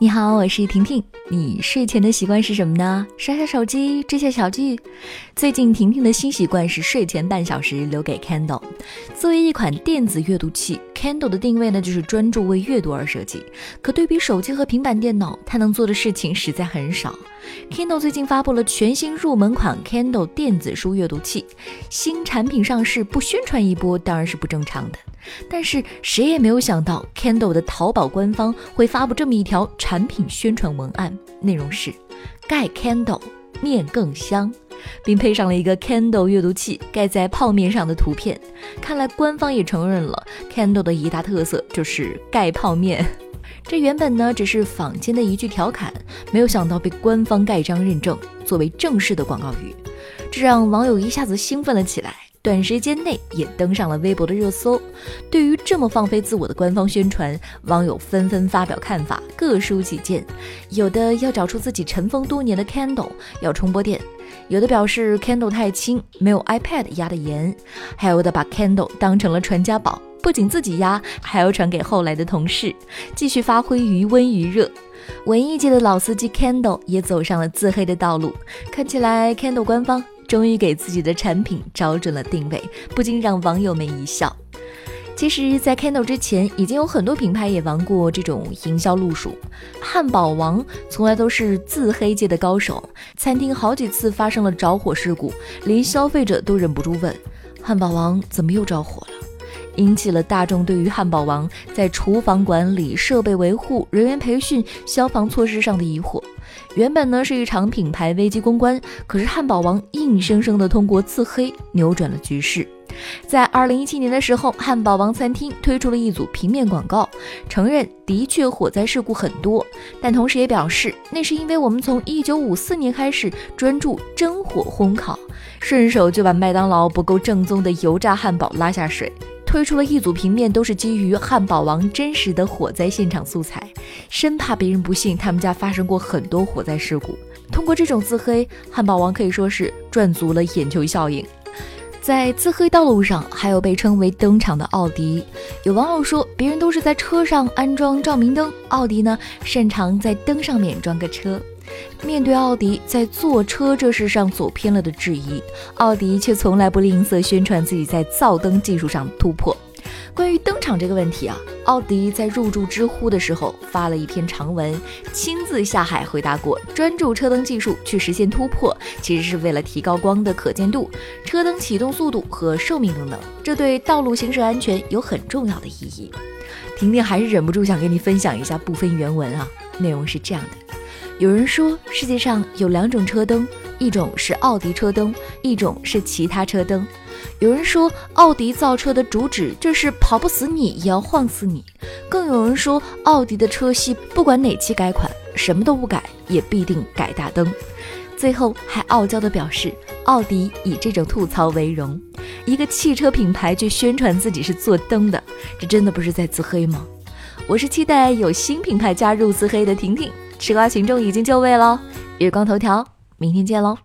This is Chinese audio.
你好，我是婷婷。你睡前的习惯是什么呢？刷刷手机，追下小剧。最近婷婷的新习惯是睡前半小时留给 Kindle。作为一款电子阅读器，Kindle 的定位呢就是专注为阅读而设计。可对比手机和平板电脑，它能做的事情实在很少。Kindle 最近发布了全新入门款 Kindle 电子书阅读器，新产品上市不宣传一波当然是不正常的。但是谁也没有想到，Kindle 的淘宝官方会发布这么一条产品宣传文案，内容是盖 Kindle 面更香，并配上了一个 Kindle 阅读器盖在泡面上的图片。看来官方也承认了 Kindle 的一大特色就是盖泡面。这原本呢只是坊间的一句调侃，没有想到被官方盖章认证，作为正式的广告语，这让网友一下子兴奋了起来。短时间内也登上了微博的热搜。对于这么放飞自我的官方宣传，网友纷纷发表看法，各抒己见。有的要找出自己尘封多年的 Candle 要充波电，有的表示 Candle 太轻，没有 iPad 压得严，还有的把 Candle 当成了传家宝，不仅自己压，还要传给后来的同事，继续发挥余温余热。文艺界的老司机 Candle 也走上了自黑的道路，看起来 Candle 官方。终于给自己的产品找准了定位，不禁让网友们一笑。其实，在 Kindle 之前，已经有很多品牌也玩过这种营销路数。汉堡王从来都是自黑界的高手，餐厅好几次发生了着火事故，连消费者都忍不住问：汉堡王怎么又着火了？引起了大众对于汉堡王在厨房管理、设备维护、人员培训、消防措施上的疑惑。原本呢是一场品牌危机公关，可是汉堡王硬生生的通过自黑扭转了局势。在二零一七年的时候，汉堡王餐厅推出了一组平面广告，承认的确火灾事故很多，但同时也表示那是因为我们从一九五四年开始专注真火烘烤，顺手就把麦当劳不够正宗的油炸汉堡拉下水。推出了一组平面，都是基于汉堡王真实的火灾现场素材，生怕别人不信他们家发生过很多火灾事故。通过这种自黑，汉堡王可以说是赚足了眼球效应。在自黑道路上，还有被称为登场的奥迪。有网友说，别人都是在车上安装照明灯，奥迪呢擅长在灯上面装个车。面对奥迪在坐车这事上走偏了的质疑，奥迪却从来不吝啬宣传自己在造灯技术上突破。关于登场这个问题啊，奥迪在入驻知乎的时候发了一篇长文，亲自下海回答过：专注车灯技术去实现突破，其实是为了提高光的可见度、车灯启动速度和寿命等等，这对道路行驶安全有很重要的意义。婷婷还是忍不住想跟你分享一下部分原文啊，内容是这样的。有人说，世界上有两种车灯，一种是奥迪车灯，一种是其他车灯。有人说，奥迪造车的主旨就是跑不死你也要晃死你。更有人说，奥迪的车系不管哪期改款，什么都不改也必定改大灯。最后还傲娇地表示，奥迪以这种吐槽为荣。一个汽车品牌却宣传自己是做灯的，这真的不是在自黑吗？我是期待有新品牌加入自黑的婷婷。吃瓜群众已经就位喽，月光头条，明天见喽。